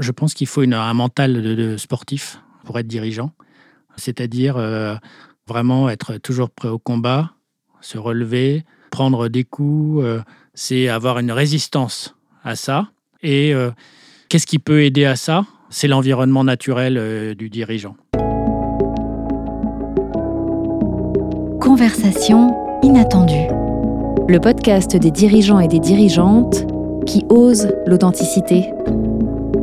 Je pense qu'il faut une, un mental de, sportif pour être dirigeant, c'est-à-dire euh, vraiment être toujours prêt au combat, se relever, prendre des coups, euh, c'est avoir une résistance à ça. Et euh, qu'est-ce qui peut aider à ça? C'est l'environnement naturel du dirigeant. Conversation inattendue. Le podcast des dirigeants et des dirigeantes qui osent l'authenticité.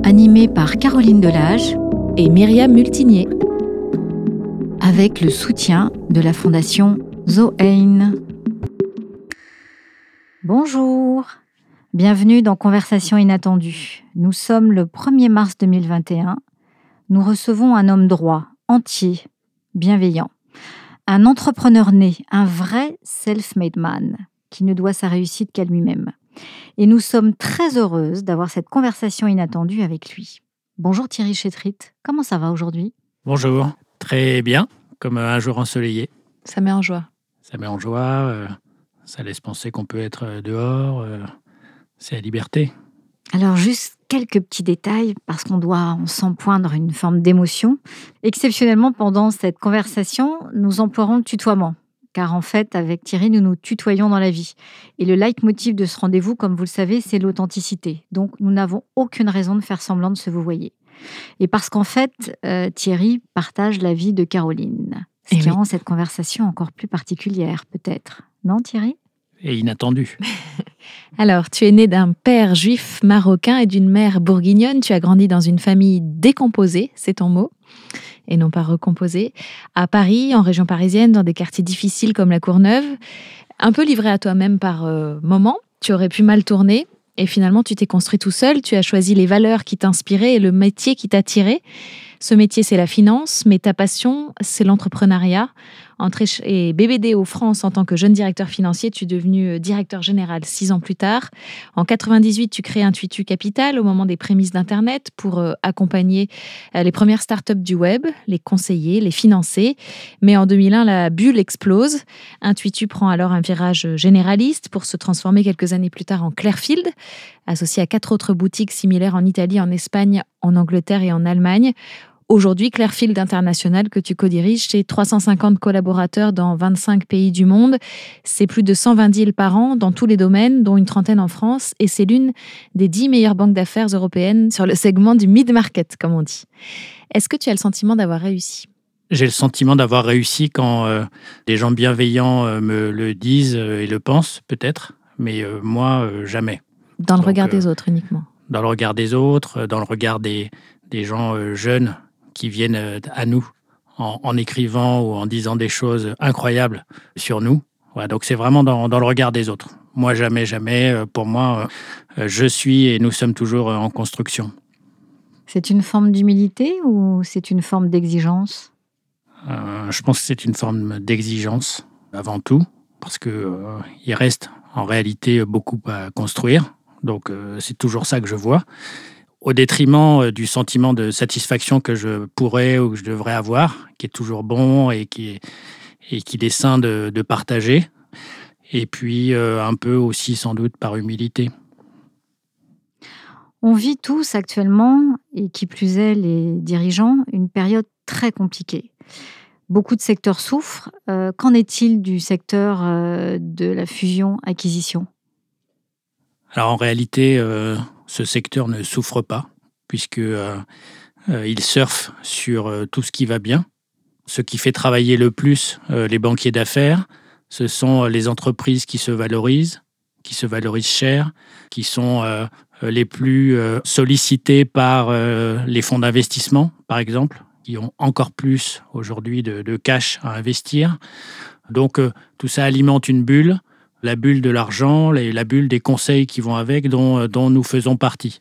Animé par Caroline Delage et Myriam Multinier. Avec le soutien de la Fondation Zoein. Bonjour, bienvenue dans Conversation inattendue. Nous sommes le 1er mars 2021. Nous recevons un homme droit, entier, bienveillant. Un entrepreneur né, un vrai self-made man, qui ne doit sa réussite qu'à lui-même. Et nous sommes très heureuses d'avoir cette conversation inattendue avec lui. Bonjour Thierry Chétrit, comment ça va aujourd'hui? Bonjour, très bien, comme un jour ensoleillé. Ça met en joie. Ça met en joie, euh, ça laisse penser qu'on peut être euh, dehors, euh, c'est la liberté. Alors juste quelques petits détails, parce qu'on doit, on sent poindre une forme d'émotion. Exceptionnellement, pendant cette conversation, nous emploierons le tutoiement. Car en fait, avec Thierry, nous nous tutoyons dans la vie. Et le leitmotiv de ce rendez-vous, comme vous le savez, c'est l'authenticité. Donc, nous n'avons aucune raison de faire semblant de se vous voyez. Et parce qu'en fait, euh, Thierry partage la vie de Caroline. Ce Eh qui oui. rend cette conversation encore plus particulière, peut-être. Non, Thierry? Et inattendu. Alors, tu es né d'un père juif marocain et d'une mère bourguignonne. Tu as grandi dans une famille décomposée, c'est ton mot, et non pas recomposée, à Paris, en région parisienne, dans des quartiers difficiles comme la Courneuve. Un peu livré à toi-même par euh, moments. Tu aurais pu mal tourner. Et finalement, tu t'es construit tout seul. Tu as choisi les valeurs qui t'inspiraient et le métier qui t'attirait. Ce métier, c'est la finance, mais ta passion, c'est l'entrepreneuriat. Entré chez BBDO France en tant que jeune directeur financier, tu es devenu euh, directeur général six ans plus tard. En 98, tu crées Intuitu Capital au moment des prémices d'Internet pour euh, accompagner euh, les premières startups du web, les conseiller, les financer. Mais en 2001, la bulle explose. Intuitu prend alors un virage généraliste pour se transformer quelques années plus tard en Clearfield, associé à quatre autres boutiques similaires en Italie, en Espagne, en Angleterre et en Allemagne. Aujourd'hui, Clearfield International, que tu co-diriges, c'est 350 collaborateurs dans 25 pays du monde. C'est plus de 120 deals par an dans tous les domaines, dont une trentaine en France. Et c'est l'une des 10 meilleures banques d'affaires européennes sur le segment du mid-market, comme on dit. Est-ce que tu as le sentiment d'avoir réussi? J'ai le sentiment d'avoir réussi quand euh, des gens bienveillants euh, me le disent euh, et le pensent, peut-être, mais euh, moi, jamais. Dans le Donc, regard des autres uniquement. Dans le regard des autres, euh, dans le regard des, des gens euh, jeunes qui viennent euh, à nous en, en écrivant ou en disant des choses incroyables sur nous. Voilà, donc c'est vraiment dans, dans le regard des autres. Moi, jamais, jamais. Pour moi, je suis et nous sommes toujours en construction. C'est une forme d'humilité ou c'est une forme d'exigence? Euh, je pense que c'est une forme d'exigence avant tout, parce que euh, il reste en réalité beaucoup à construire. Donc euh, c'est toujours ça que je vois, au détriment euh, du sentiment de satisfaction que je pourrais ou que je devrais avoir, qui est toujours bon et qui est, et sain de, partager. Et puis euh, un peu aussi sans doute par humilité. On vit tous actuellement, et qui plus est les dirigeants, une période très compliquée. Beaucoup de secteurs souffrent. Qu'en est-il du secteur de la fusion-acquisition? Alors en réalité, euh, ce secteur ne souffre pas, puisque euh, euh, il surfe sur tout ce qui va bien. Ce qui fait travailler le plus les banquiers d'affaires, ce sont les entreprises qui se valorisent, qui se valorisent cher, qui sont les plus sollicitées par les fonds d'investissement, par exemple, qui ont encore plus aujourd'hui de, cash à investir. Donc tout ça alimente une bulle la bulle de l'argent, la bulle des conseils qui vont avec, dont, euh, nous faisons partie.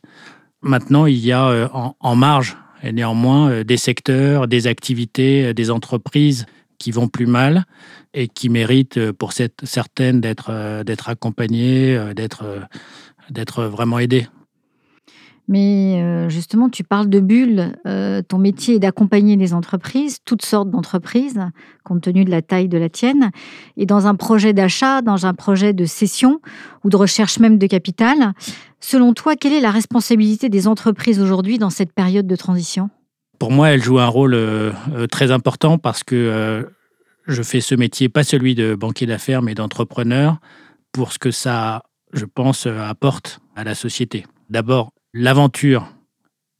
Maintenant, il y a euh, en, marge, et néanmoins, euh, des secteurs, des activités, des entreprises qui vont plus mal et qui méritent pour certaines d'être accompagnées, d'être vraiment aidées. Mais euh, justement, tu parles de bulles. Euh, ton métier est d'accompagner les entreprises, toutes sortes d'entreprises, compte tenu de la taille de la tienne. Et dans un projet d'achat, dans un projet de cession ou de recherche même de capital, selon toi, quelle est la responsabilité des entreprises aujourd'hui dans cette période de transition? Pour moi, elle joue un rôle euh, très important parce que je fais ce métier, pas celui de banquier d'affaires, mais d'entrepreneur, pour ce que ça, je pense, apporte à la société. D'abord, l'aventure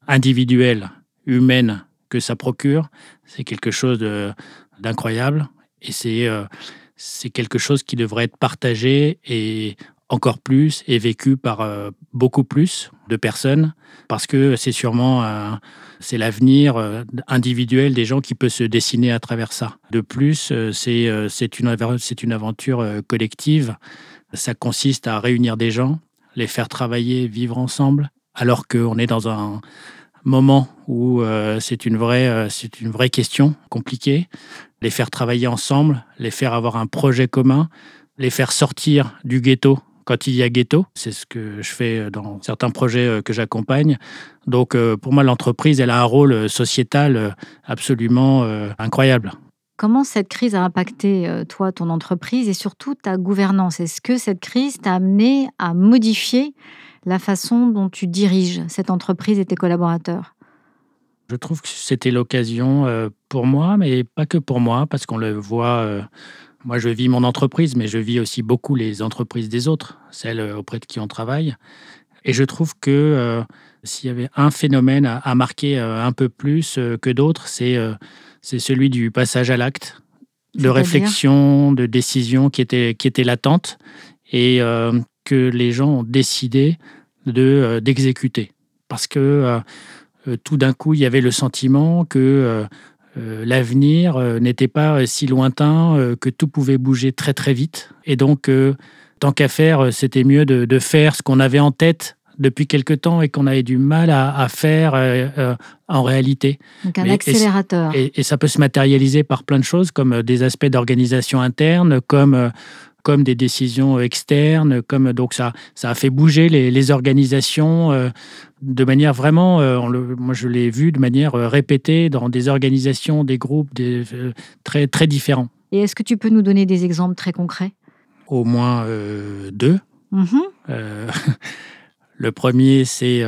individuelle, humaine que ça procure, c'est quelque chose d'incroyable et euh, c'est quelque chose qui devrait être partagé et encore plus et vécu par euh, beaucoup plus de personnes parce que c'est sûrement c'est l'avenir euh, individuel des gens qui peut se dessiner à travers ça. De plus, c'est c'est une, une aventure collective. Ça consiste à réunir des gens, les faire travailler, vivre ensemble, alors qu'on est dans un moment où euh, c'est une, vraie, euh, c'est une vraie question compliquée. Les faire travailler ensemble, les faire avoir un projet commun, les faire sortir du ghetto quand il y a ghetto. C'est ce que je fais dans certains projets euh, que j'accompagne. Donc pour moi, l'entreprise, elle a un rôle sociétal absolument incroyable. Comment cette crise a impacté, toi, ton entreprise et surtout ta gouvernance? Est-ce que cette crise t'a amené à modifier la façon dont tu diriges cette entreprise et tes collaborateurs Je trouve que c'était l'occasion euh, pour moi, mais pas que pour moi, parce qu'on le voit. Euh, moi, je vis mon entreprise, mais je vis aussi beaucoup les entreprises des autres, celles euh, auprès de qui on travaille. Et je trouve que s'il y avait un phénomène à, marquer un peu plus que d'autres, c'est c'est celui du passage à l'acte, de réflexion, de décision qui était, qui était latente et que les gens ont décidé de euh, d'exécuter. Parce que euh, euh, tout d'un coup, il y avait le sentiment que l'avenir n'était pas si lointain, que tout pouvait bouger très très vite. Et donc, tant qu'à faire, c'était mieux de, faire ce qu'on avait en tête depuis quelque temps et qu'on avait du mal à, faire en réalité. Donc un accélérateur. Et, et, ça peut se matérialiser par plein de choses, comme des aspects d'organisation interne, comme comme des décisions externes, comme donc ça, ça a fait bouger les, organisations euh, de manière vraiment, euh, moi je l'ai vu de manière euh, répétée dans des organisations, des groupes des, très très différents. Et est-ce que tu peux nous donner des exemples très concrets? Au moins deux. Mm-hmm. le premier, c'est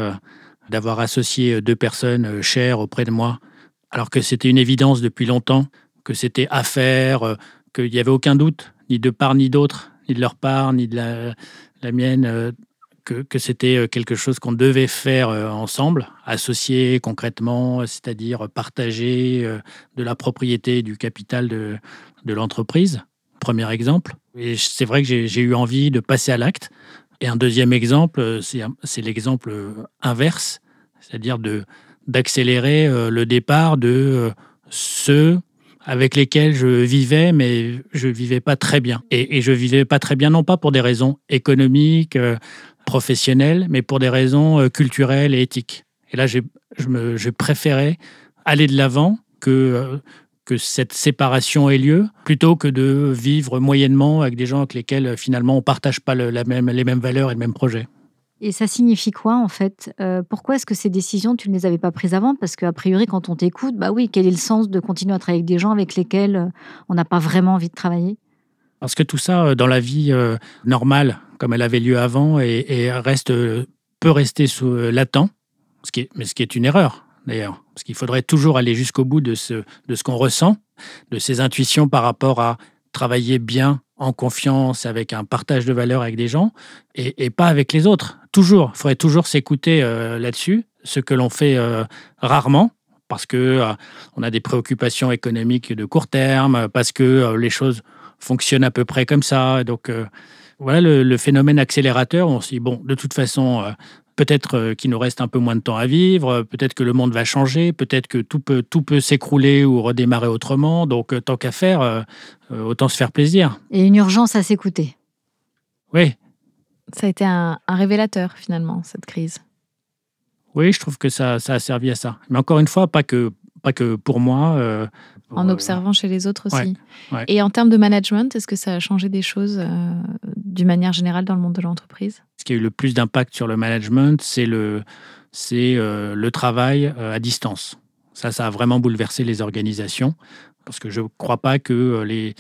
d'avoir associé deux personnes chères auprès de moi, alors que c'était une évidence depuis longtemps, que c'était à faire, qu'il n'y avait aucun doute ni de part ni d'autre, ni de leur part, ni de la, mienne, euh, que, c'était euh, quelque chose qu'on devait faire euh, ensemble, associer concrètement, c'est-à-dire partager de la propriété du capital de, de l'entreprise. Premier exemple. Et c'est vrai que j'ai eu envie de passer à l'acte. Et un deuxième exemple, c'est l'exemple inverse, c'est-à-dire d'accélérer le départ de ceux avec lesquels je vivais, mais je vivais pas très bien. Et, et je vivais pas très bien, non pas pour des raisons économiques, euh, professionnelles, mais pour des raisons euh, culturelles et éthiques. Et là, je, me, je préférais aller de l'avant que, euh, que cette séparation ait lieu, plutôt que de vivre moyennement avec des gens avec lesquels finalement on partage pas les mêmes valeurs et le même projet. Et ça signifie quoi en fait? Euh, Pourquoi est-ce que ces décisions, tu ne les avais pas prises avant? Parce qu'a priori, quand on t'écoute, bah oui, quel est le sens de continuer à travailler avec des gens avec lesquels euh, on n'a pas vraiment envie de travailler? Parce que tout ça, euh, dans la vie normale, comme elle avait lieu avant, et, reste, peut rester sous, latent, ce qui est, mais ce qui est une erreur d'ailleurs. Parce qu'il faudrait toujours aller jusqu'au bout de ce, de ce qu'on ressent, de ses intuitions par rapport à travailler bien en confiance, avec un partage de valeurs avec des gens, et, pas avec les autres. Toujours, il faudrait toujours s'écouter euh, là-dessus, ce que l'on fait euh, rarement, parce que euh, on a des préoccupations économiques de court terme, parce que les choses fonctionnent à peu près comme ça. Donc voilà le, phénomène accélérateur. On se dit bon, de toute façon, Peut-être euh, qu'il nous reste un peu moins de temps à vivre, peut-être que le monde va changer, peut-être que tout peut, tout peut s'écrouler ou redémarrer autrement. Donc, euh, tant qu'à faire, euh, autant se faire plaisir. Et une urgence à s'écouter. Oui. Ça a été un, révélateur, finalement, cette crise. Oui, je trouve que ça, ça, a servi à ça. Mais encore une fois, pas que, pas que pour moi. en observant chez les autres aussi. Et en termes de management, est-ce que ça a changé des choses d'une manière générale dans le monde de l'entreprise? Ce qui a eu le plus d'impact sur le management, c'est le, c'est le travail à distance. Ça, ça a vraiment bouleversé les organisations parce que je ne crois pas que les,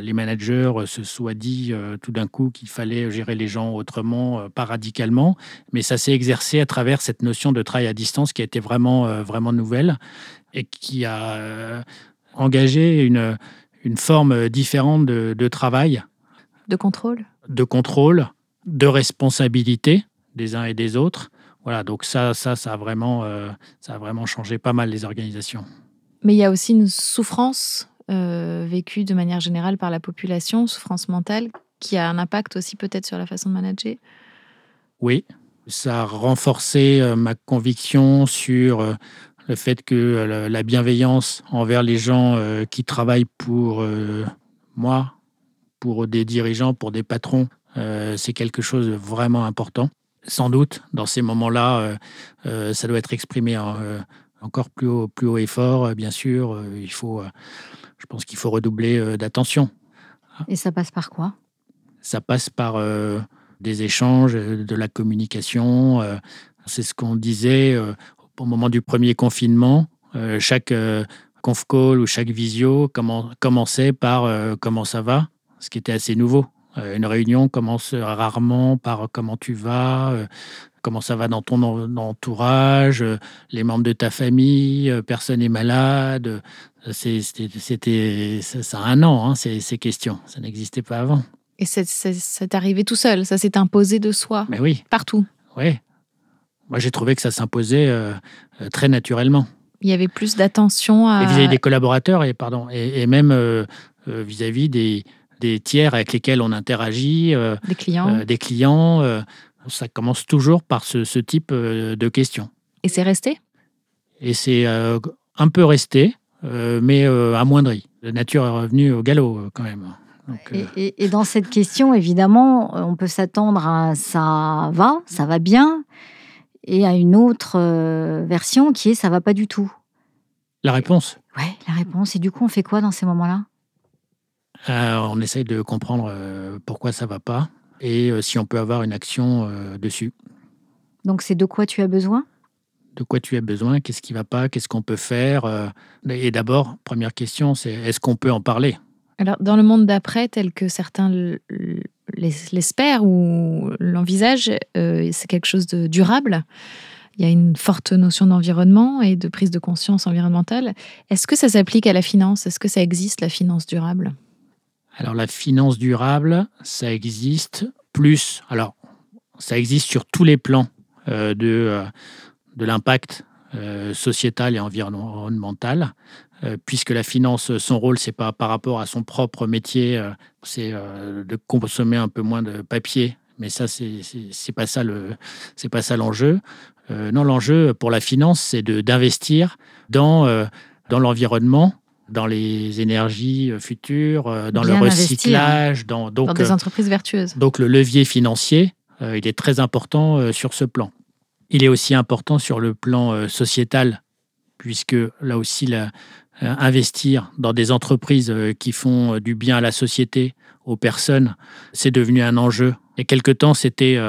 les managers se soient dit tout d'un coup qu'il fallait gérer les gens autrement, pas radicalement, mais ça s'est exercé à travers cette notion de travail à distance qui a été vraiment, vraiment nouvelle et qui a engagé une, une forme différente de, travail. De contrôle? De contrôle, de responsabilité des uns et des autres. Voilà, donc ça, ça, ça a vraiment, euh, ça a vraiment changé pas mal les organisations. Mais il y a aussi une souffrance euh, vécue de manière générale par la population, souffrance mentale, qui a un impact aussi peut-être sur la façon de manager? Oui, ça a renforcé euh, ma conviction sur le fait que la bienveillance envers les gens qui travaillent pour moi, pour des dirigeants, pour des patrons, c'est quelque chose de vraiment important sans doute, dans ces moments-là, euh, euh, ça doit être exprimé euh, encore plus haut, plus haut et fort, bien sûr. il faut, je pense qu'il faut redoubler d'attention. Et ça passe par quoi? Ça passe par des échanges, de la communication. C'est ce qu'on disait au moment du premier confinement. chaque conf call ou chaque visio commençait par comment ça va, ce qui était assez nouveau. Euh, une réunion commence rarement par comment tu vas, euh, comment ça va dans ton entourage, euh, les membres de ta famille, personne n'est malade. C'était ça, a un an, hein, ces, questions. Ça n'existait pas avant. Et c'est arrivé tout seul, ça s'est imposé de soi? Mais oui. Partout? Oui. Moi, j'ai trouvé que ça s'imposait très naturellement. Il y avait plus d'attention à. Vis-à-vis des collaborateurs et, pardon, et, même vis-à-vis des, des tiers avec lesquels on interagit, euh, des clients. Euh, des clients euh, ça commence toujours par ce, type de questions. Et c'est resté? Et c'est un peu resté, mais amoindri. La nature est revenue au galop quand même. et, dans cette question, évidemment, on peut s'attendre à ça va, ça va bien, et à une autre version qui est ça va pas du tout. La réponse? Ouais, la réponse. Et du coup, on fait quoi dans ces moments-là? Euh, on essaye de comprendre euh, pourquoi ça ne va pas et euh, si on peut avoir une action dessus. Donc c'est de quoi tu as besoin? De quoi tu as besoin? Qu'est-ce qui ne va pas? Qu'est-ce qu'on peut faire Et d'abord, première question, c'est est-ce qu'on peut en parler? Alors dans le monde d'après, tel que certains l'espèrent ou l'envisagent, c'est quelque chose de durable. Il y a une forte notion d'environnement et de prise de conscience environnementale. Est-ce que ça s'applique à la finance? Est-ce que ça existe, la finance durable? Alors la finance durable, ça existe plus. Alors ça existe sur tous les plans euh, de, euh, de l'impact euh, sociétal et environnemental, puisque la finance, son rôle, c'est pas par rapport à son propre métier, c'est de consommer un peu moins de papier. Mais ça, c'est pas ça le c'est pas ça l'enjeu. non, l'enjeu pour la finance, c'est d'investir dans dans l'environnement dans les énergies euh, futures, euh, dans le recyclage, dans, donc, dans des euh, entreprises vertueuses. Donc le levier financier, il est très important sur ce plan. Il est aussi important sur le plan sociétal, puisque là aussi, investir dans des entreprises qui font du bien à la société, aux personnes, c'est devenu un enjeu. Il y a quelque temps, c'était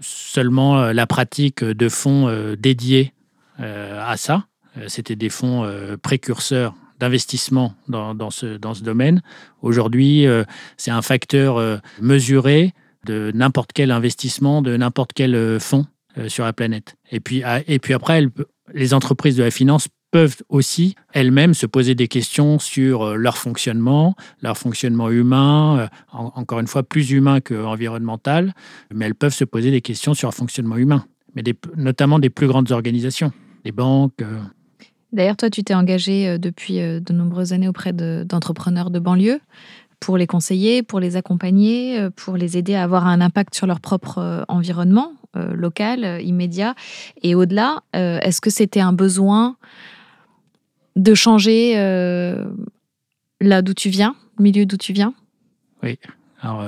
seulement la pratique de fonds dédiés à ça. C'était des fonds précurseurs d'investissement dans, ce, dans ce domaine. Aujourd'hui, euh, c'est un facteur euh, mesuré de n'importe quel investissement, de n'importe quel euh, fonds sur la planète. Et puis, ah, et puis après, les entreprises de la finance peuvent aussi elles-mêmes se poser des questions sur leur fonctionnement, leur fonctionnement humain, encore une fois plus humain qu'environnemental, mais elles peuvent se poser des questions sur leur fonctionnement humain, mais notamment des plus grandes organisations, les banques. D'ailleurs, toi, tu t'es engagé euh, depuis euh, de nombreuses années auprès d'entrepreneurs de, banlieue pour les conseiller, pour les accompagner, euh, pour les aider à avoir un impact sur leur propre environnement local, immédiat. Et au-delà, est-ce que c'était un besoin de changer là d'où tu viens, le milieu d'où tu viens? Oui. Alors,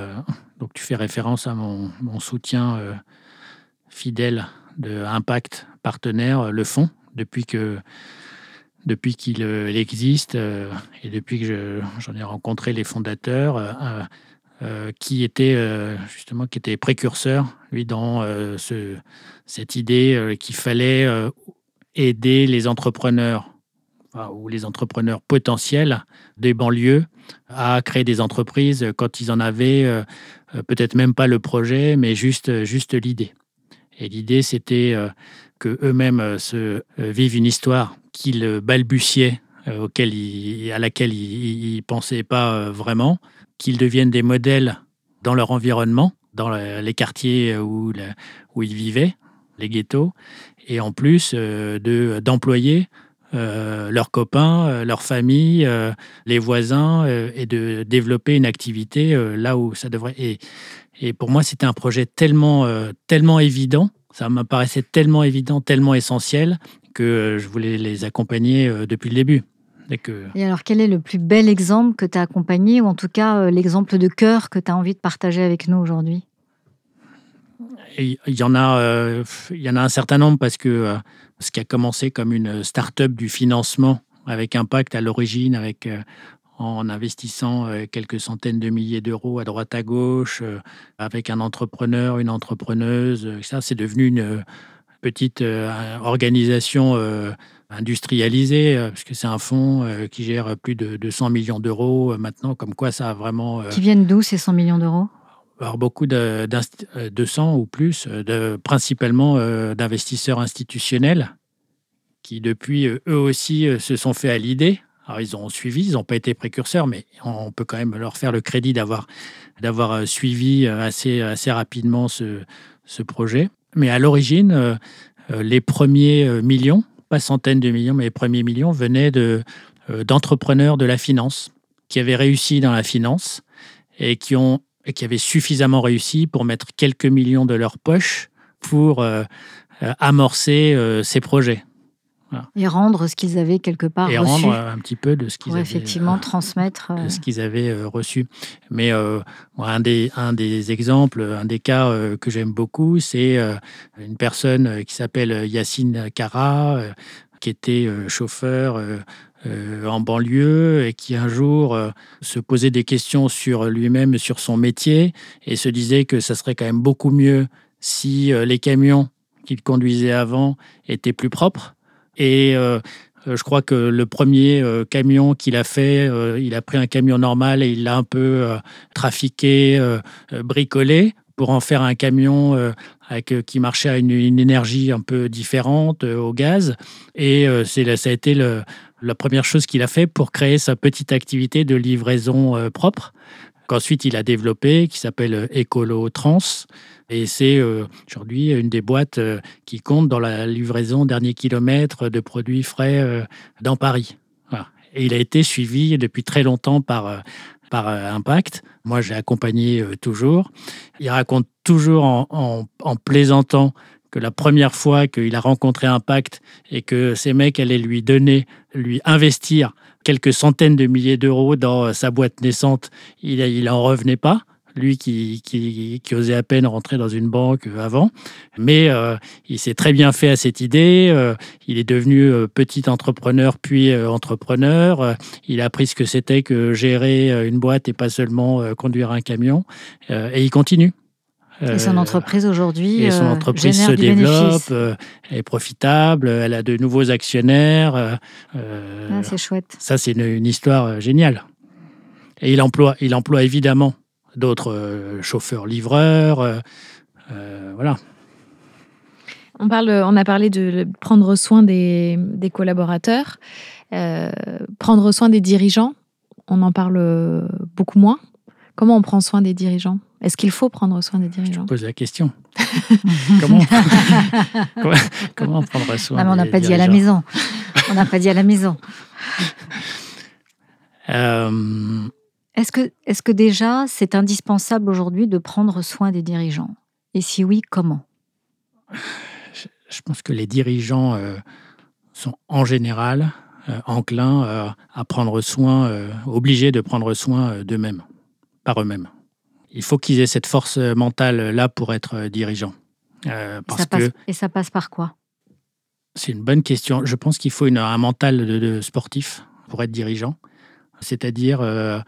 donc tu fais référence à mon, soutien fidèle de Impact Partenaire, le fonds, depuis que depuis qu'il euh, existe euh, et depuis que j'en ai rencontré les fondateurs, euh, qui était justement qui était précurseur, lui, dans ce, cette idée qu'il fallait aider les entrepreneurs ou les entrepreneurs potentiels des banlieues à créer des entreprises quand ils en avaient peut-être même pas le projet, mais juste, juste l'idée. Et l'idée, c'était que eux-mêmes se vivent une histoire qu'ils balbutiaient, auquel à laquelle ils ne pensaient pas vraiment, qu'ils deviennent des modèles dans leur environnement, dans les quartiers où, où ils vivaient, les ghettos, et en plus de d'employer euh, leurs copains, euh, leurs familles, euh, les voisins, et de développer une activité là où ça devrait. Et, et pour moi, c'était un projet tellement, tellement évident, ça me paraissait tellement évident, tellement essentiel, que je voulais les accompagner depuis le début. Et alors, quel est le plus bel exemple que tu as accompagné, ou en tout cas l'exemple de cœur que tu as envie de partager avec nous aujourd'hui? Il y en a, il y en a un certain nombre parce que ce qui a commencé comme une start-up du financement avec impact à l'origine, avec euh, en investissant euh, quelques centaines de milliers d'euros à droite à gauche, euh, avec un entrepreneur, une entrepreneuse, ça c'est devenu une petite organisation industrialisée, parce que c'est un fonds qui gère plus de 200 millions d'euros maintenant, comme quoi ça a vraiment... Qui viennent d'où ces 100 millions d'euros? alors beaucoup de, 200 ou plus, de, principalement d'investisseurs institutionnels qui depuis eux aussi se sont fait à l'idée. Alors ils ont suivi, ils n'ont pas été précurseurs, mais on peut quand même leur faire le crédit d'avoir d'avoir suivi assez assez rapidement ce, ce projet. Mais à l'origine, les premiers millions, pas centaines de millions, mais les premiers millions venaient de d'entrepreneurs de la finance qui avaient réussi dans la finance et qui ont et qui avaient suffisamment réussi pour mettre quelques millions de leur poche pour euh, euh, amorcer euh, ces projets. Et rendre ce qu'ils avaient quelque part et reçu. rendre un petit peu de ce qu'ils avaient effectivement transmettre de ce qu'ils avaient reçu. Mais un des un des exemples, un des cas que j'aime beaucoup, c'est une personne qui s'appelle Yacine Kara, qui était chauffeur euh, en banlieue et qui un jour euh, se posait des questions sur lui-même, sur son métier et se disait que ça serait quand même beaucoup mieux si euh, les camions qu'il conduisait avant étaient plus propres. Et je crois que le premier camion qu'il a fait, il a pris un camion normal et il l'a un peu trafiqué, bricolé pour en faire un camion avec, qui marchait à une, énergie un peu différente au gaz. Et c'est ça a été la première chose qu'il a fait pour créer sa petite activité de livraison euh, propre, qu'ensuite il a développé, qui s'appelle euh, Ecolo Trans. Et c'est euh, aujourd'hui une des boîtes qui compte dans la livraison dernier kilomètre de produits frais dans Paris. Et il a été suivi depuis très longtemps par, par Impact. Moi, j'ai accompagné toujours. Il raconte toujours en, en plaisantant que la première fois qu'il a rencontré Impact et que ces mecs allaient lui donner, lui investir quelques centaines de milliers d'euros dans sa boîte naissante, il n'en revenait pas. Lui qui, osait à peine rentrer dans une banque avant. Mais euh, il s'est très bien fait à cette idée. Euh, il est devenu euh, petit entrepreneur puis entrepreneur. il a appris ce que c'était que gérer une boîte et pas seulement conduire un camion. et il continue. Et son euh, entreprise aujourd'hui Et son euh, entreprise se développe, euh, elle est profitable, elle a de nouveaux actionnaires. Ah, c'est chouette. Ça, c'est une, histoire géniale. Et il emploie, il emploie évidemment d'autres chauffeurs-livreurs. voilà. On, parle, on a parlé de prendre soin des, des collaborateurs, prendre soin des dirigeants. On en parle beaucoup moins. Comment on prend soin des dirigeants? Est-ce qu'il faut prendre soin des dirigeants? Je pose la question. comment, comment, prendre soin non, On n'a pas dit à la maison. On n'a pas dit à la maison. Euh, est-ce que, est que déjà c'est indispensable aujourd'hui de prendre soin des dirigeants? Et si oui, comment? Je, pense que les dirigeants euh, sont en général euh, enclins à prendre soin, obligés de prendre soin d'eux-mêmes, par eux-mêmes il faut qu'ils aient cette force mentale là pour être euh, dirigeants. Euh, parce que et ça passe par quoi? C'est une bonne question. Je pense qu'il faut une, un mental de, sportif pour être dirigeant, c'est-à-dire euh,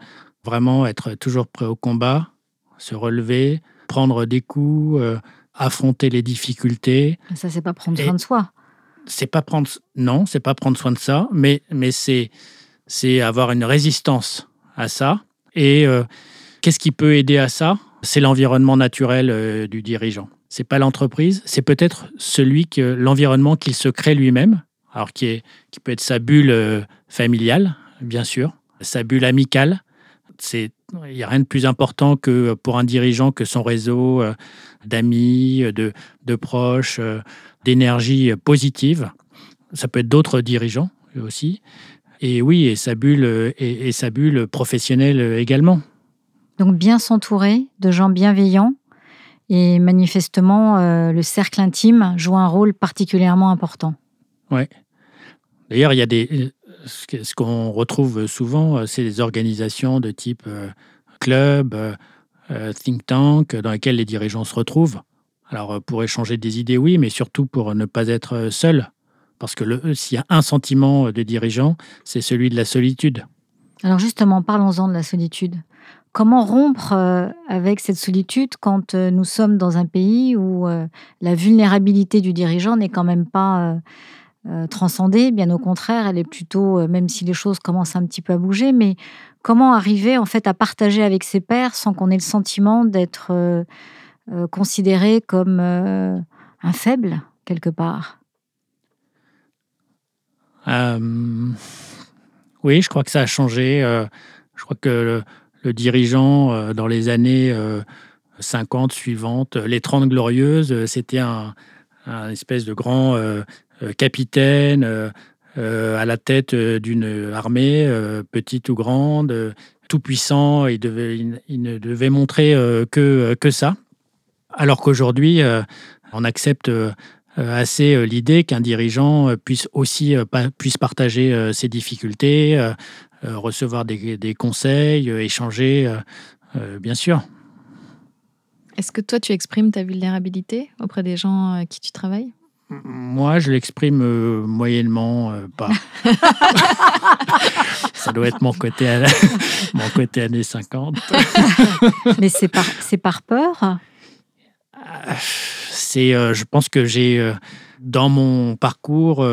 vraiment être toujours prêt au combat, se relever, prendre des coups, affronter les difficultés. Ça, c'est pas prendre soin de soi. C'est pas prendre non, c'est pas prendre soin de ça, mais mais c'est c'est avoir une résistance à ça. Et qu'est-ce qui peut aider à ça? C'est l'environnement naturel du dirigeant. C'est pas l'entreprise, c'est peut-être celui que l'environnement qu'il se crée lui-même, alors qui est qui peut être sa bulle familiale, bien sûr, sa bulle amicale. C'est il n'y a rien de plus important que pour un dirigeant que son réseau euh, d'amis, de, de proches, euh, d'énergie positive. Ça peut être d'autres dirigeants aussi. Et oui, et sa bulle, et, sa bulle professionnelle également. Donc bien s'entourer de gens bienveillants et manifestement euh, le cercle intime joue un rôle particulièrement important. Ouais. D'ailleurs, il y a des ce qu'on retrouve souvent, euh, c'est des organisations de type euh, club, think tank, dans lesquelles les dirigeants se retrouvent. Alors, pour échanger des idées, oui, mais surtout pour ne pas être seul. Parce que s'il y a un sentiment de dirigeant, c'est celui de la solitude. Alors justement, parlons-en de la solitude. Comment rompre avec cette solitude quand nous sommes dans un pays où la vulnérabilité du dirigeant n'est quand même pas euh, transcender, bien au contraire, elle est plutôt, euh, même si les choses commencent un petit peu à bouger, mais comment arriver en fait à partager avec ses pairs sans qu'on ait le sentiment d'être euh, considéré comme un faible quelque part? Oui, je crois que ça a changé. je crois que le, dirigeant, dans les années 50 suivantes, les 30 glorieuses, c'était un, espèce de grand euh, capitaine euh, euh, à la tête d'une armée, petite ou grande, tout puissant. Il, devait, il, ne devait montrer que, que ça. Alors qu'aujourd'hui, on accepte assez l'idée qu'un dirigeant puisse aussi puisse partager ses difficultés, recevoir des, des, conseils, échanger, bien sûr. Est-ce que toi, tu exprimes ta vulnérabilité auprès des gens avec qui tu travailles? Moi, je l'exprime euh, moyennement, euh, pas. Ça doit être mon côté, mon côté années 50. Mais c'est par, par peur? C'est, euh, Je pense que j'ai, dans mon parcours,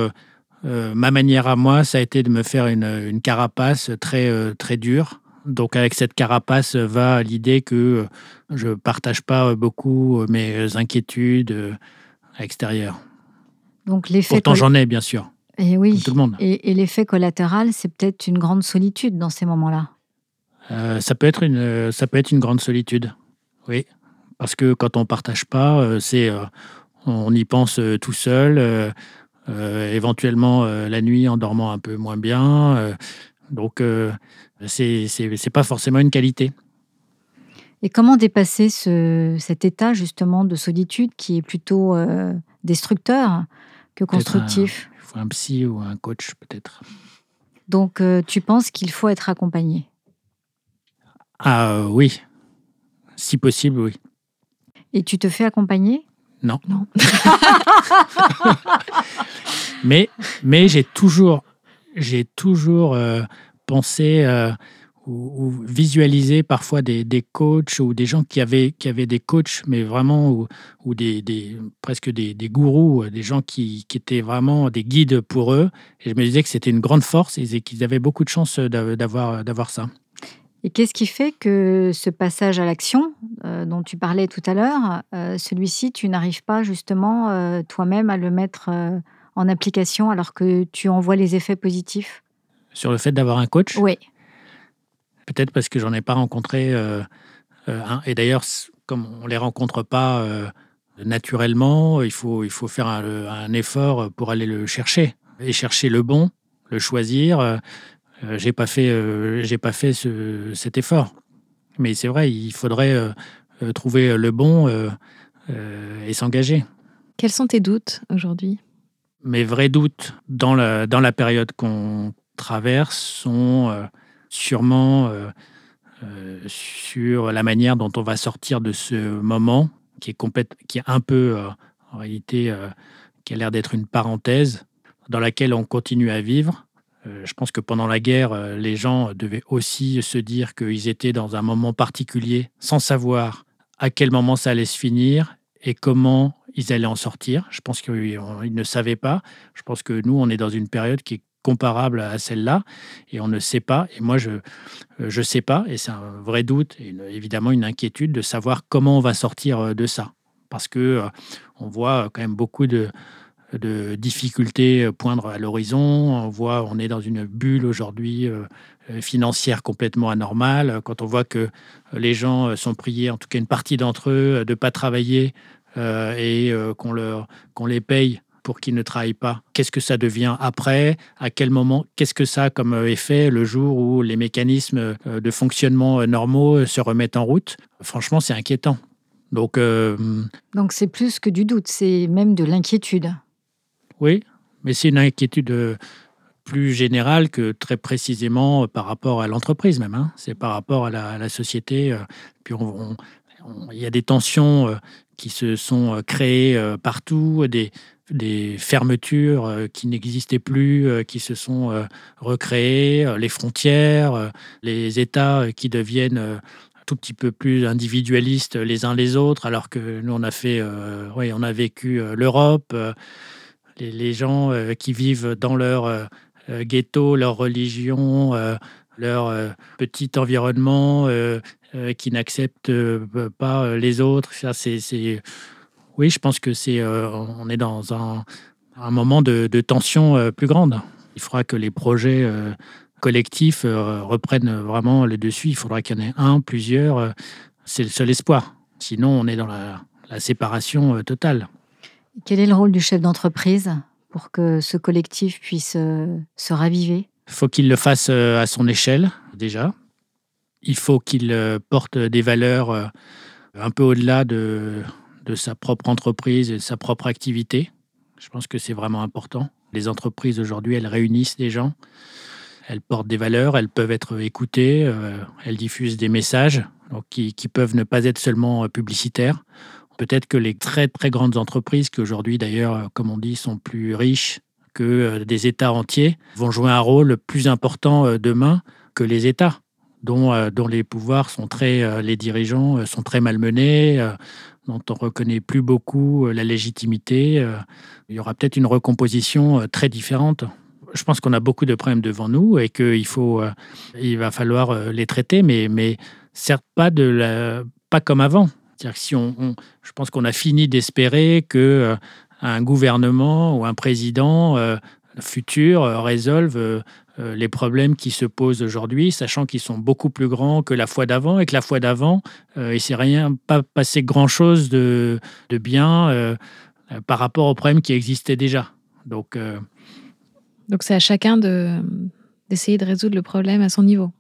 ma manière à moi, ça a été de me faire une, une carapace très, très dure. Donc avec cette carapace va l'idée que je ne partage pas beaucoup mes inquiétudes extérieures. Donc l'effet Pourtant, j'en ai, bien sûr. Et oui. tout le monde. Et, l'effet collatéral, c'est peut-être une grande solitude dans ces moments-là. Euh, ça peut être une, ça peut être une grande solitude. Oui, parce que quand on partage pas, euh, c'est, euh, on y pense tout seul. Éventuellement la nuit en dormant un peu moins bien. donc c'est, c'est, pas forcément une qualité. Et comment dépasser ce, cet état justement de solitude qui est plutôt destructeur constructif? il faut un psy ou un coach peut-être. Donc euh, tu penses qu'il faut être accompagné? Ah oui, si possible, oui. Et tu te fais accompagner? Non. Non. mais mais j'ai toujours, j'ai toujours euh, pensé euh, ou, visualiser parfois des, des, coachs ou des gens qui avaient, qui avaient des coachs, mais vraiment, ou, ou des, des, presque des, des, gourous, des gens qui, qui, étaient vraiment des guides pour eux. Et je me disais que c'était une grande force et qu'ils avaient beaucoup de chance d'avoir, d'avoir ça. Et qu'est-ce qui fait que ce passage à l'action euh, dont tu parlais tout à l'heure, euh, celui-ci, tu n'arrives pas justement euh, toi-même à le mettre en application alors que tu en vois les effets positifs? Sur le fait d'avoir un coach? Oui. Peut-être parce que j'en ai pas rencontré un. Et d'ailleurs, comme on les rencontre pas naturellement, il faut, il faut faire un, effort pour aller le chercher et chercher le bon, le choisir. J'ai pas fait, j'ai pas fait cet effort. Mais c'est vrai, il faudrait trouver le bon et s'engager. Quels sont tes doutes aujourd'hui? Mes vrais doutes dans la, dans la période qu'on traverse sont sûrement euh, euh, sur la manière dont on va sortir de ce moment qui est, qui est un peu, euh, en réalité, qui a l'air d'être une parenthèse dans laquelle on continue à vivre. Je pense que pendant la guerre, les gens devaient aussi se dire qu'ils étaient dans un moment particulier, sans savoir à quel moment ça allait se finir et comment ils allaient en sortir. Je pense qu'ils ne savaient pas. Je pense que nous, on est dans une période qui est comparable à celle-là et on ne sait pas. Et moi, je ne sais pas. Et c'est un vrai doute et évidemment une inquiétude de savoir comment on va sortir de ça. Parce que on voit quand même beaucoup de, de difficultés poindre à l'horizon. On voit, on est dans une bulle aujourd'hui euh, financière complètement anormale. Quand on voit que les gens sont priés, en tout cas une partie d'entre eux, de ne pas travailler euh, et euh, qu'on les paye pour qu'ils ne travaillent pas. Qu'est-ce que ça devient après? À quel moment? Qu'est-ce que ça a comme effet le jour où les mécanismes de fonctionnement normaux se remettent en route? Franchement, c'est inquiétant. Donc, Donc c'est plus que du doute, c'est même de l'inquiétude. Oui, mais c'est une inquiétude euh, plus générale que très précisément euh, par rapport à l'entreprise même. Hein. C'est par rapport à la, société. Euh, puis il y a des tensions qui se sont créées partout, des, des fermetures qui n'existaient plus, qui se sont recréées, les frontières, les États qui deviennent tout petit peu plus individualistes les uns les autres, alors que nous on a fait, oui, on a vécu l'Europe les, gens euh, qui vivent dans leur euh, euh, ghetto, leur religion, leur petit environnement, qui n'acceptent pas les autres. Ça, c'est, oui, je pense que c'est, on est dans un, moment de, tension plus grande. Il faudra que les projets collectifs reprennent vraiment le dessus. Il faudra qu'il y en ait un, plusieurs. C'est le seul espoir. Sinon, on est dans la séparation totale. Quel est le rôle du chef d'entreprise pour que ce collectif puisse euh, se raviver? Il faut qu'il le fasse euh, à son échelle, déjà. Il faut qu'il euh, porte des valeurs un peu au-delà de, sa propre entreprise et de sa propre activité. Je pense que c'est vraiment important. Les entreprises aujourd'hui, elles réunissent des gens, elles portent des valeurs, elles peuvent être écoutées, elles diffusent des messages qui, qui, peuvent ne pas être seulement publicitaires. Peut-être que les très très grandes entreprises, qui aujourd'hui d'ailleurs, euh, comme on dit, sont plus riches que euh, des États entiers, vont jouer un rôle plus important euh, demain que les États, dont, dont les pouvoirs sont très, les dirigeants sont très malmenés, dont on reconnaît plus beaucoup la légitimité. Il y aura peut-être une recomposition très différente. Je pense qu'on a beaucoup de problèmes devant nous et qu'il faut, il va falloir les traiter, mais, mais certes pas de la, pas comme avant. C'est-à-dire que si on, je pense qu'on a fini d'espérer que euh, un gouvernement ou un président euh, futur euh, résolve les problèmes qui se posent aujourd'hui, sachant qu'ils sont beaucoup plus grands que la fois d'avant et que la fois d'avant, il ne s'est rien pas passé grand-chose de, de, bien par rapport aux problèmes qui existaient déjà. Donc, Donc c'est à chacun de, d'essayer de résoudre le problème à son niveau.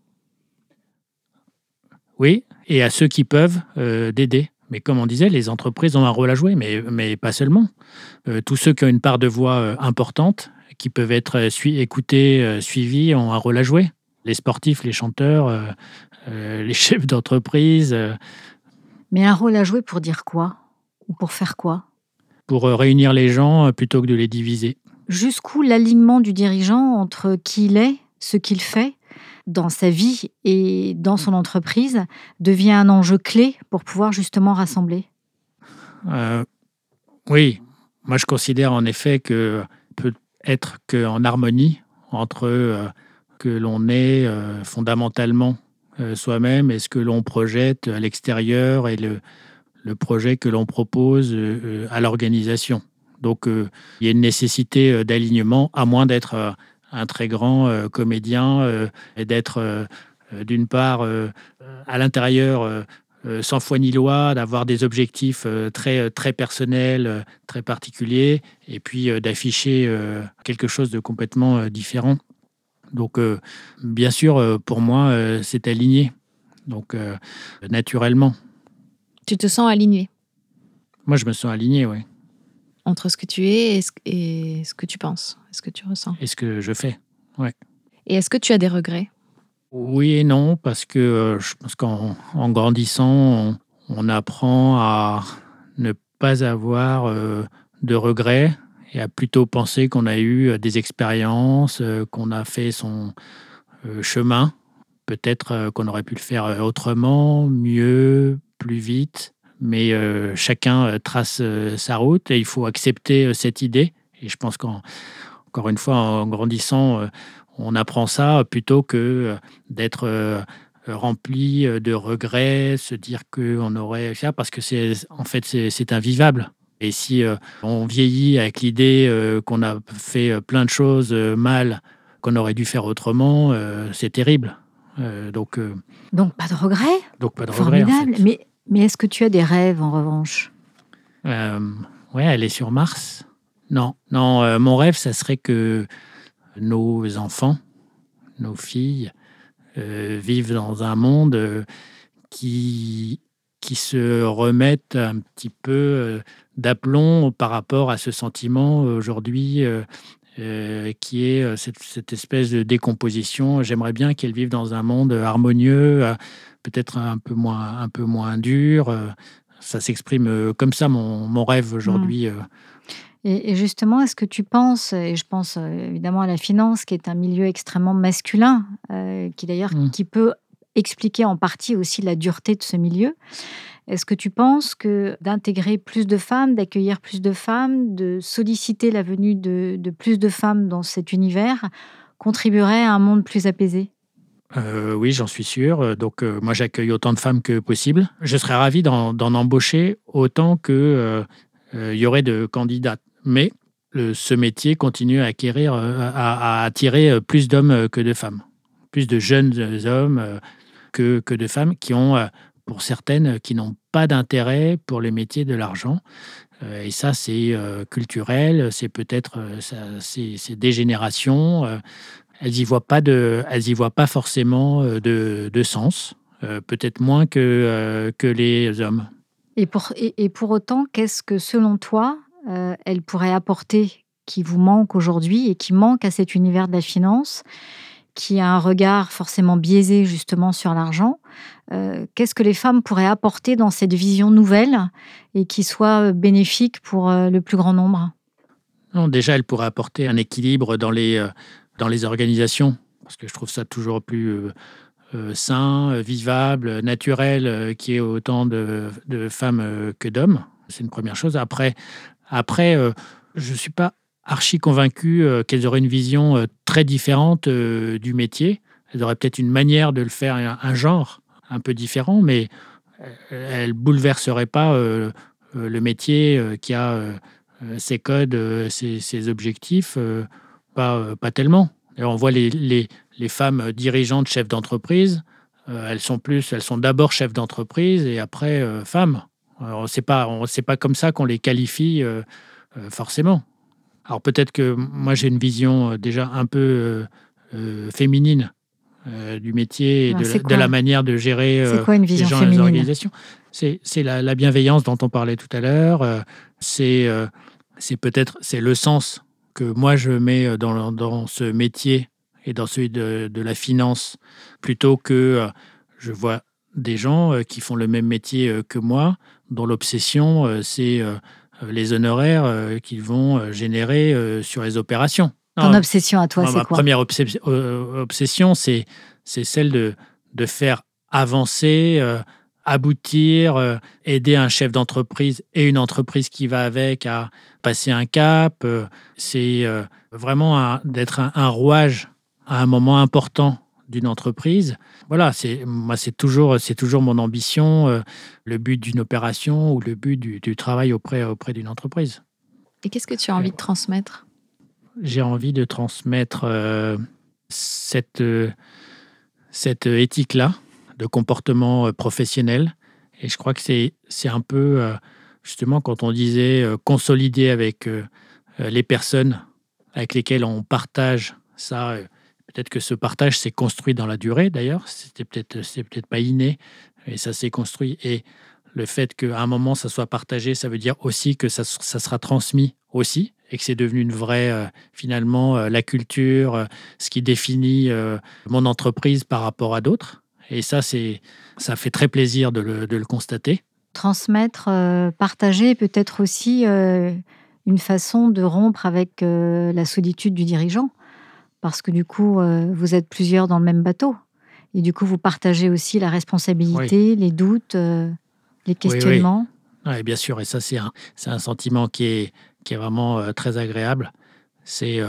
Oui, et à ceux qui peuvent euh, d'aider. Mais comme on disait, les entreprises ont un rôle à jouer, mais, mais pas seulement. Euh, tous ceux qui ont une part de voix euh, importante, qui peuvent être écoutés, suivis, ont un rôle à jouer. Les sportifs, les chanteurs, les chefs d'entreprise. Mais un rôle à jouer pour dire quoi? Ou pour faire quoi? Pour réunir les gens plutôt que de les diviser. Jusqu'où l'alignement du dirigeant entre qui il est, ce qu'il fait dans sa vie et dans son entreprise devient un enjeu clé pour pouvoir justement rassembler euh, Oui, moi je considère en effet que peut être qu'en harmonie entre euh, que l'on est euh, fondamentalement soi-même et ce que l'on projette à l'extérieur et le, le projet que l'on propose à l'organisation. Donc il y a une nécessité d'alignement, à moins d'être un très grand euh, comédien euh, et d'être euh, d'une part à l'intérieur sans foi ni loi, d'avoir des objectifs très, très personnels, très particuliers, et puis d'afficher quelque chose de complètement différent. Donc, bien sûr, pour moi, c'est aligné. Donc, naturellement. Tu te sens aligné? Moi, je me sens aligné, oui entre ce que tu es et ce, que tu penses, et ce que tu ressens. Et ce que je fais, ouais. Et est-ce que tu as des regrets? Oui et non, parce que euh, je pense qu'en grandissant, on, apprend à ne pas avoir euh, de regrets et a plutôt pensé qu'on a eu des expériences, qu'on a fait son chemin. Peut-être qu'on aurait pu le faire autrement, mieux, plus vite, mais chacun trace sa route et il faut accepter cette idée. Et je pense qu'encore une fois, en grandissant, on apprend ça plutôt que d'être rempli de regrets, se dire qu'on aurait ça, parce que c'est en fait c'est invivable. Et si euh, on vieillit avec l'idée euh, qu'on a fait euh, plein de choses mal, qu'on aurait dû faire autrement, c'est terrible. donc, donc pas de regrets Donc pas de regrets. Mais, mais est-ce que tu as des rêves en revanche? Ouais, aller sur Mars? Non, non. mon rêve, ça serait que nos enfants, nos filles, vivent dans un monde qui qui se remettent un petit peu d'aplomb par rapport à ce sentiment aujourd'hui euh, euh, qui est euh, cette, espèce de décomposition. J'aimerais bien qu'elles vivent dans un monde harmonieux, peut-être un peu moins, un peu moins dur. Ça s'exprime comme ça, mon, rêve aujourd'hui. Mmh. Et, justement, est-ce que tu penses, et je pense évidemment à la finance, qui est un milieu extrêmement masculin, qui d'ailleurs mmh. qui peut expliquer en partie aussi la dureté de ce milieu, est-ce que tu penses que d'intégrer plus de femmes, d'accueillir plus de femmes, de solliciter la venue de, plus de femmes dans cet univers contribuerait à un monde plus apaisé? Euh, oui, j'en suis sûr. Donc, euh, moi, j'accueille autant de femmes que possible. Je serais ravi d'en embaucher autant qu'il euh, y aurait de candidates. Mais ce métier continue à, acquérir, à, attirer plus d'hommes que de femmes. Plus de jeunes hommes que, de femmes qui ont pour certaines qui n'ont pas d'intérêt pour les métiers de l'argent. Euh, et ça, c'est euh, culturel, c'est peut-être euh, c'est des générations. Elles n'y voient pas de, elles y voient pas forcément de, de sens, peut-être moins que que les hommes. Et pour et, pour autant, qu'est-ce que selon toi, elles pourraient apporter qui vous manque aujourd'hui et qui manque à cet univers de la finance, qui a un regard forcément biaisé justement sur l'argent euh, qu'est-ce que les femmes pourraient apporter dans cette vision nouvelle et qui soit euh, bénéfique pour euh, le plus grand nombre? Non, Déjà, elles pourraient apporter un équilibre dans les, dans les organisations, parce que je trouve ça toujours plus sain, vivable, naturel, qu'il y ait autant de, femmes que d'hommes. C'est une première chose. Après, après je ne suis pas archi convaincu qu'elles auraient une vision très différente du métier. Elles auraient peut-être une manière de le faire, un genre un peu différent, mais euh, elle bouleverserait pas euh, euh, le métier qui a ses codes, ses, objectifs, pas, pas tellement. Et on voit les, les, les, femmes dirigeantes, chefs d'entreprise, elles sont plus, elles sont d'abord chefs d'entreprise et après femmes. Alors, c'est pas, c'est pas comme ça qu'on les qualifie forcément. Alors peut-être que moi j'ai une vision déjà un peu féminine euh, du métier et de, la, manière de gérer euh, quoi, une vision les gens féminine? organisations? C'est la, bienveillance dont on parlait tout à l'heure. Euh, c'est c'est peut-être c'est le sens que moi je mets dans, dans ce métier et dans celui de, de, la finance plutôt que je vois des gens qui font le même métier que moi dont l'obsession c'est les honoraires qu'ils vont générer sur les opérations. Ton obsession à toi, c'est quoi? Ma première euh, obsession, c'est celle de, de faire avancer, euh, aboutir, euh, aider un chef d'entreprise et une entreprise qui va avec à passer un cap. c'est vraiment d'être un, rouage à un moment important d'une entreprise. Voilà, c'est moi c'est toujours c'est toujours mon ambition, le but d'une opération ou le but du, du travail auprès auprès d'une entreprise. Et qu'est-ce que tu as envie de transmettre? J'ai envie de transmettre euh, cette, euh, cette éthique-là de comportement euh, professionnel. Et je crois que c'est, c'est un peu, justement, quand on disait consolider avec les personnes avec lesquelles on partage ça. Peut-être que ce partage s'est construit dans la durée, d'ailleurs. C'était peut-être, c'est peut-être pas inné, et ça s'est construit. Et le fait qu'à un moment, ça soit partagé, ça veut dire aussi que ça, ça sera transmis aussi et que c'est devenu une vraie, euh, finalement, euh, la culture, euh, ce qui définit mon entreprise par rapport à d'autres. Et ça, c'est, ça fait très plaisir de le, de le constater. Transmettre, partager, peut-être aussi une une façon de rompre avec la solitude du dirigeant, parce que du coup, vous êtes plusieurs dans le même bateau. Et du coup, vous partagez aussi la responsabilité, les doutes, les questionnements. Oui, bien sûr. Et ça, c'est un, un, sentiment qui est, qui est vraiment très agréable. C'est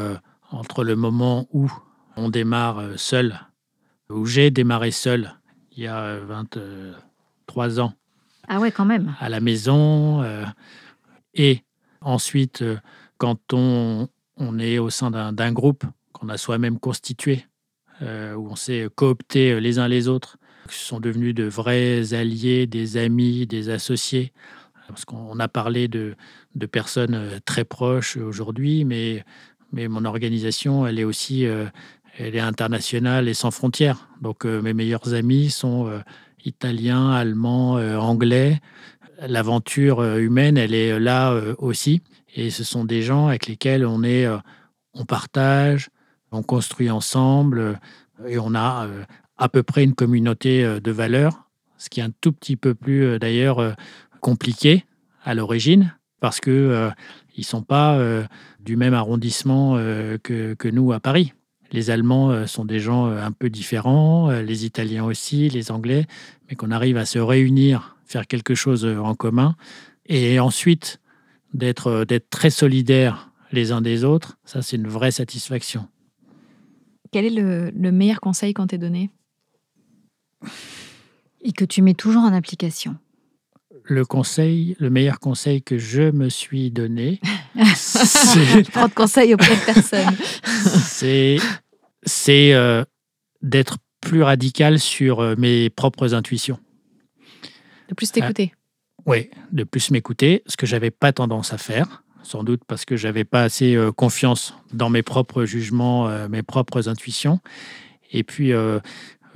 entre le moment où on démarre seul, où j'ai démarré seul il y a 23 ans. Ah ouais, quand même. À la maison. et ensuite, quand on, on est au sein d'un groupe qu'on a soi-même constitué, où on s'est coopté les uns les autres, qui sont devenus de vrais alliés, des amis, des associés. Parce qu'on a parlé de, de, personnes très proches aujourd'hui, mais mais mon organisation, elle est aussi euh, elle est internationale et sans frontières. Donc euh, mes meilleurs amis sont euh, italiens, allemands, anglais. L'aventure humaine, elle est là aussi. Et ce sont des gens avec lesquels on est, on partage, on construit ensemble et on a à peu près une communauté de valeurs, ce qui est un tout petit peu plus d'ailleurs compliqué à l'origine parce que ils sont pas du même arrondissement euh, que, nous à Paris. Les Allemands euh, sont des gens euh, un peu différents, les Italiens aussi, les Anglais, mais qu'on arrive à se réunir, faire quelque chose en commun, et ensuite d'être très solidaires les uns des autres, ça c'est une vraie satisfaction. Quel est le, le meilleur conseil qu'on t'ait donné? Et que tu mets toujours en application? Le conseil, le meilleur conseil que je me suis donné, c'est prendre conseil auprès de personne. c'est euh, d'être plus radical sur euh, mes propres intuitions. De plus t'écouter. Euh, oui, de plus m'écouter, ce que j'avais pas tendance à faire, sans doute parce que j'avais pas assez confiance dans mes propres jugements, mes propres intuitions. Et puis,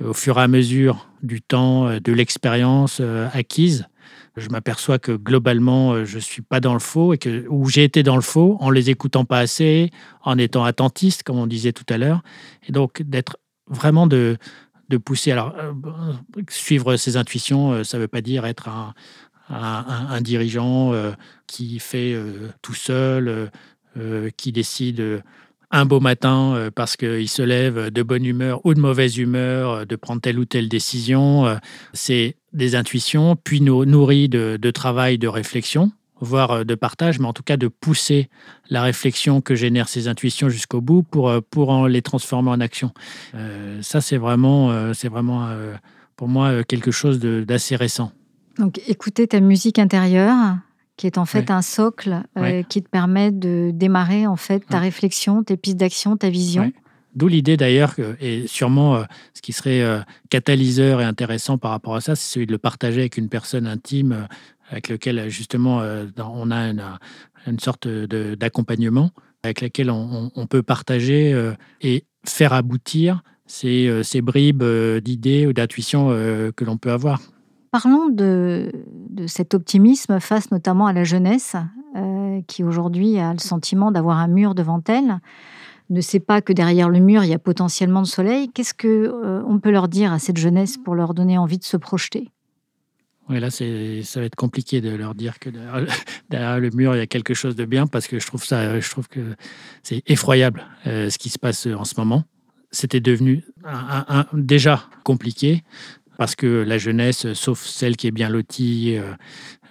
au fur et à mesure du temps, de l'expérience acquise, je m'aperçois que globalement, euh, je ne suis pas dans le faux et que où j'ai été dans le faux en les écoutant pas assez, en étant attentiste, comme on disait tout à l'heure. Et donc, d'être vraiment de, pousser. Alors, euh, suivre ses intuitions, euh, ça ne veut pas dire être un, dirigeant qui fait tout seul, qui décide un beau matin euh, parce qu'il se lève de bonne humeur ou de mauvaise humeur, euh, de prendre telle ou telle décision. Euh, c'est des intuitions, puis nourries de, de travail, de réflexion, voire de partage, mais en tout cas de pousser la réflexion que génèrent ces intuitions jusqu'au bout pour, pour en les transformer en action. ça, c'est vraiment, c'est vraiment pour moi quelque chose d'assez récent. Donc écouter ta musique intérieure, qui est en fait un socle euh, qui te permet de démarrer en fait ta réflexion, tes pistes d'action, ta vision. D'où l'idée d'ailleurs, et sûrement euh, ce qui serait euh, catalyseur et intéressant par rapport à ça, c'est celui de le partager avec une personne intime avec lequel justement on a une, sorte d'accompagnement avec laquelle on, peut partager et faire aboutir ces, ces bribes d'idées ou d'intuitions que l'on peut avoir. Parlons de, cet optimisme face notamment à la jeunesse euh, qui aujourd'hui a le sentiment d'avoir un mur devant elle, ne sait pas que derrière le mur il y a potentiellement le soleil. Qu'est-ce que euh, peut leur dire à cette jeunesse pour leur donner envie de se projeter? Oui, là, ça va être compliqué de leur dire que derrière, le mur, il y a quelque chose de bien, parce que je trouve, ça, je trouve que c'est effroyable euh, ce qui se passe en ce moment. C'était devenu déjà compliqué parce que la jeunesse, sauf celle qui est bien lotie, euh,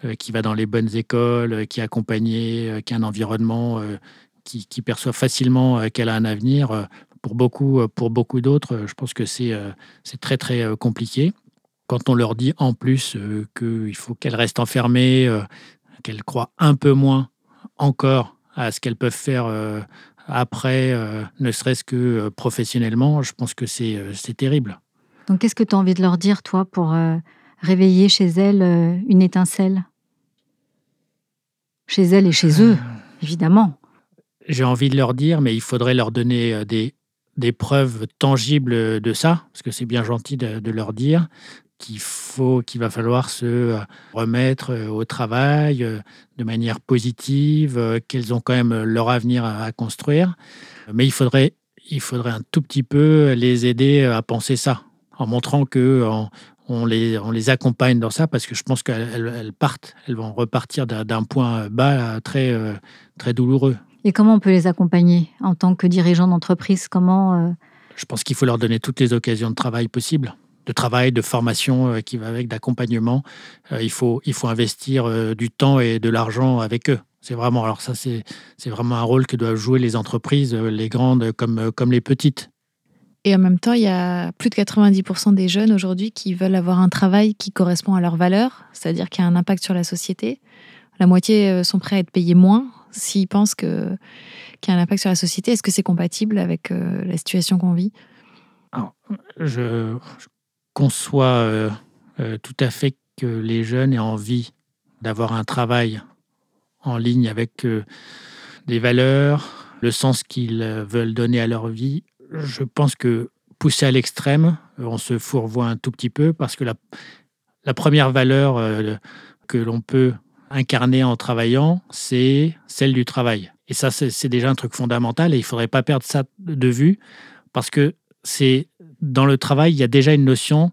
euh, qui va dans les bonnes écoles, euh, qui est accompagnée, qui a un environnement qui, perçoit facilement qu'elle a un avenir, pour beaucoup, pour beaucoup d'autres, je pense que c'est très très compliqué. Quand on leur dit en plus qu'il faut qu'elles restent enfermées, qu'elles croient un peu moins encore à ce qu'elles peuvent faire après, ne serait-ce que professionnellement, je pense que c'est terrible. Donc, qu'est-ce que tu as envie de leur dire, toi, pour euh, réveiller chez elles euh, une étincelle? Chez elles et chez eux, euh. évidemment. J'ai envie de leur dire, mais il faudrait leur donner des, des preuves tangibles de ça, parce que c'est bien gentil de, leur dire qu'il faut, qu'il va falloir se remettre au travail de manière positive, qu'elles ont quand même leur avenir à, construire. Mais il faudrait, il faudrait un tout petit peu les aider à penser ça en montrant que on les, on les accompagne dans ça parce que je pense qu'elles elles partent, elles vont repartir d'un point bas très, euh, très douloureux. Et comment on peut les accompagner en tant que dirigeant d'entreprise? Comment euh, Je pense qu'il faut leur donner toutes les occasions de travail possibles de travail, de formation euh, qui va avec, d'accompagnement. il, faut, il faut investir du temps et de l'argent avec eux. C'est vraiment, alors ça, c'est vraiment un rôle que doivent jouer les entreprises, les grandes comme, comme les petites. Et en même temps, il y a plus de 90% des jeunes aujourd'hui qui veulent avoir un travail qui correspond à leurs valeurs, c'est-à-dire qui a un impact sur la société. La moitié euh, sont prêts à être payés moins s'ils pensent que, qu'il y a un impact sur la société. Est-ce que c'est compatible avec euh, la situation qu'on vit? Je, conçois euh, tout à fait que les jeunes aient envie d'avoir un travail en ligne avec des valeurs, le sens qu'ils veulent donner à leur vie je pense que poussé à l'extrême, euh, on se fourvoie un tout petit peu parce que la, première valeur euh, que l'on peut incarner en travaillant, c'est celle du travail. Et ça, c'est déjà un truc fondamental et il ne faudrait pas perdre ça de vue parce que c'est dans le travail, il y a déjà une notion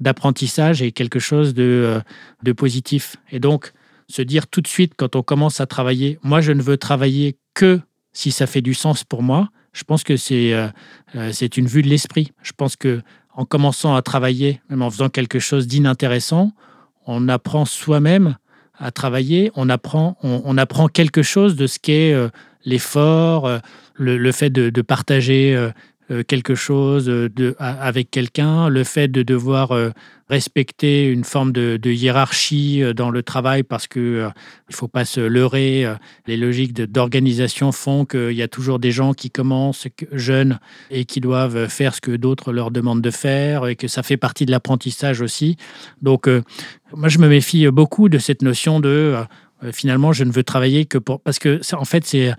d'apprentissage et quelque chose euh, de positif. Et donc, se dire tout de suite quand on commence à travailler, moi, je ne veux travailler que si ça fait du sens pour moi, je pense que c'est euh, euh, c'est une vue de l'esprit. Je pense que en commençant à travailler, même en faisant quelque chose d'inintéressant, on apprend soi-même à travailler, on apprend, quelque chose de ce qu'est euh, l'effort, le, fait de, partager quelque chose euh, de, avec quelqu'un, le fait de devoir euh, respecter une forme de, hiérarchie dans le travail parce que il faut pas se leurrer. Les logiques d'organisation font qu'il y a toujours des gens qui commencent jeunes et qui doivent faire ce que d'autres leur demandent de faire et que ça fait partie de l'apprentissage aussi. Donc, moi, je me méfie beaucoup de cette notion de finalement, je ne veux travailler que pour... Parce que, en fait, c'est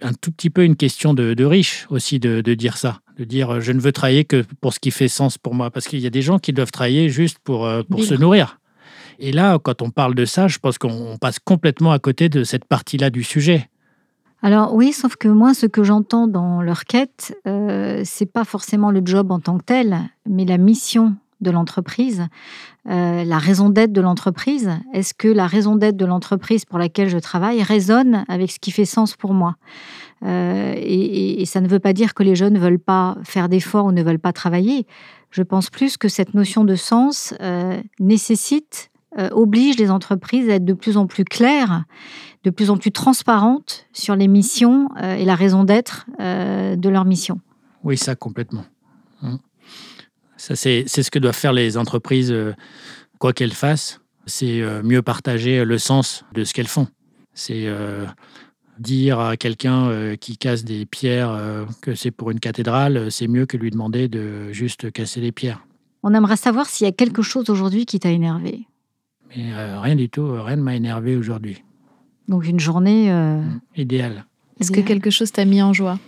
un tout petit peu une question de, de riche aussi de, dire ça de dire euh, je ne veux travailler que pour ce qui fait sens pour moi. Parce qu'il y a des gens qui doivent travailler juste pour, euh, pour se nourrir. Et là, quand on parle de ça, je pense qu'on passe complètement à côté de cette partie-là du sujet. Alors oui, sauf que moi, ce que j'entends dans leur quête, euh, c'est pas forcément le job en tant que tel, mais la mission de l'entreprise, euh, la raison d'être de l'entreprise. Est-ce que la raison d'être de l'entreprise pour laquelle je travaille résonne avec ce qui fait sens pour moi? Euh, et, ça ne veut pas dire que les jeunes ne veulent pas faire d'efforts ou ne veulent pas travailler. Je pense plus que cette notion de sens euh, nécessite, oblige les entreprises à être de plus en plus claires, de plus en plus transparentes sur les missions et la raison d'être de leur mission. Oui, ça complètement. Hum c'est ce que doivent faire les entreprises, euh, quoi qu'elles fassent. C'est euh, mieux partager le sens de ce qu'elles font. C'est euh, dire à quelqu'un qui casse des pierres que c'est pour une cathédrale, c'est mieux que lui demander de juste casser les pierres. On aimerait savoir s'il y a quelque chose aujourd'hui qui t'a énervé. Mais rien du tout, rien ne m'a énervé aujourd'hui. Donc une journée mmh, idéale. Est-ce que quelque chose t'a mis en joie?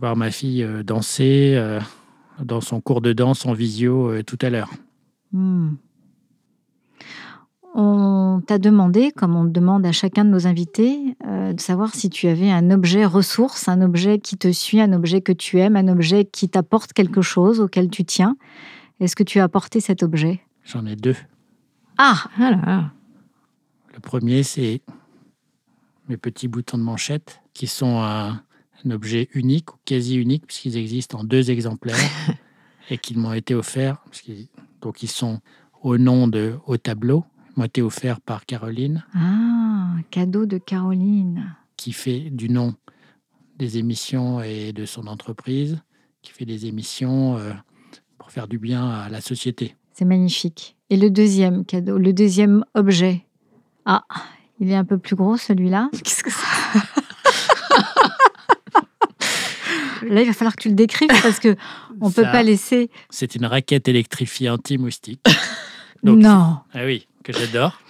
Voir ma fille danser, dans son cours de danse en visio euh, tout à l'heure. Hmm. On t'a demandé, comme on demande à chacun de nos invités, euh, de savoir si tu avais un objet ressource, un objet qui te suit, un objet que tu aimes, un objet qui t'apporte quelque chose auquel tu tiens. Est-ce que tu as apporté cet objet? J'en ai deux. Ah, voilà. Le premier, c'est mes petits boutons de manchette qui sont un, un objet unique ou quasi unique, puisqu'ils existent en deux exemplaires et qu'ils m'ont été offerts. donc, ils sont au nom de Au Tableau, m'ont été offerts par Caroline. Ah, cadeau de Caroline. Qui fait du nom des émissions et de son entreprise, qui fait des émissions euh, pour faire du bien à la société. C'est magnifique. Et le deuxième cadeau, le deuxième objet. Ah, il est un peu plus gros celui-là. Qu'est-ce que c'est Là, il va falloir que tu le décrives parce que on peut pas laisser. C'est une raquette électrifiée anti-moustique. non. Ah oui, que j'adore.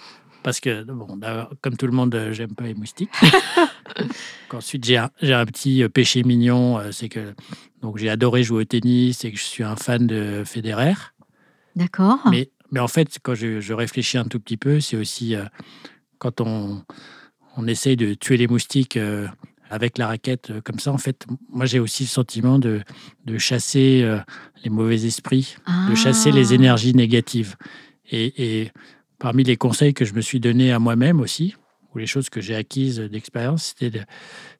Parce que, bon, comme tout le monde, euh, j'aime pas les moustiques. Ensuite, j'ai un, un, petit euh, péché mignon, euh, c'est que donc j'ai adoré jouer au tennis et que je suis un fan de Federer. D'accord. Mais, mais en fait, quand je, réfléchis un tout petit peu, c'est aussi quand on, on essaye de tuer les moustiques avec la raquette euh, comme ça, en fait, moi j'ai aussi le sentiment de, de chasser les mauvais esprits, de chasser les Ah. énergies négatives. Et, et parmi les conseils que je me suis donné à moi-même aussi, ou les choses que j'ai acquises d'expérience, c'était de-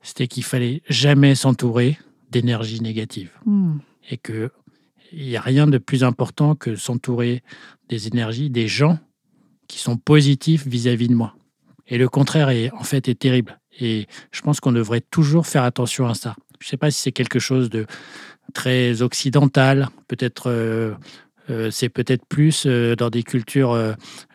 c'était qu'il fallait jamais s'entourer d'énergie négative Hmm. et que il n'y a rien de plus important que s'entourer des énergies, des gens qui sont positifs vis-à-vis de moi. Et le contraire est en fait est terrible. Et je pense qu'on devrait toujours faire attention à ça. Je ne sais pas si c'est quelque chose de très occidental, peut-être euh, c'est peut-être plus euh, dans des cultures euh,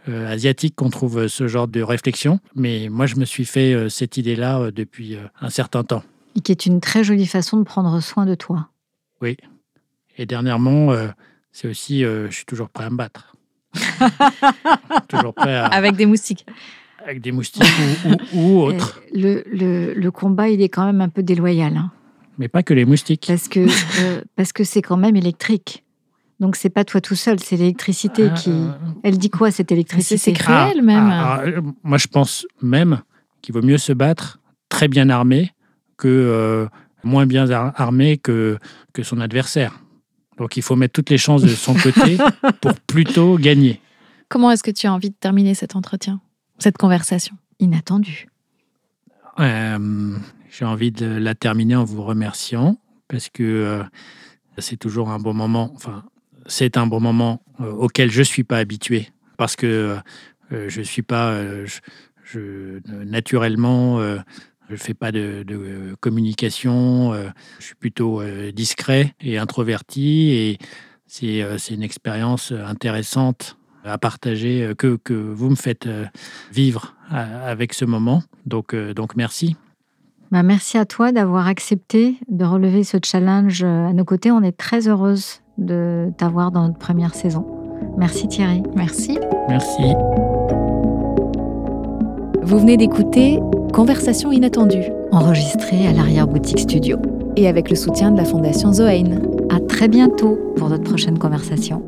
euh, asiatiques qu'on trouve euh, ce genre de réflexion. Mais moi, je me suis fait euh, cette idée-là euh, depuis euh, un certain temps. Et qui est une très jolie façon de prendre soin de toi. Et dernièrement, euh, c'est aussi, euh, je suis toujours prêt à me battre. toujours prêt à, Avec des moustiques. avec des moustiques ou, ou- ou autres. Le, le- le combat, il est quand même un peu déloyal. hein. Mais pas que les moustiques. parce que euh, parce que c'est quand même électrique. Donc c'est pas toi tout seul, c'est l'électricité qui. Ah, Elle dit quoi cette électricité c'est cruel. même. ah, ah, moi, je pense même qu'il vaut mieux se battre très bien armé que euh, moins bien ar- armé que, que son adversaire. Donc il faut mettre toutes les chances de son côté pour plutôt gagner. Comment est-ce que tu as envie de terminer cet entretien, cette conversation? Inattendu. Euh, J'ai envie de la terminer en vous remerciant parce que euh, c'est toujours un bon moment. Enfin, c'est un bon moment euh, auquel je suis pas habitué parce que euh, je suis pas, euh, naturellement, euh, je fais pas de, communication. euh, je suis plutôt euh, discret et introverti et c'est euh, une expérience intéressante à partager euh, que, que vous me faites euh, vivre euh, avec ce moment. Donc, euh, donc merci. Bah, merci à toi d'avoir accepté de relever ce challenge euh, à nos côtés. On est très heureuse de t'avoir dans notre première saison. Merci Thierry. Merci. Merci. Vous venez d'écouter Conversation inattendue Enregistré à l'arrière-boutique studio. et avec le soutien de la Fondation Zoein. À très bientôt pour notre prochaine conversation.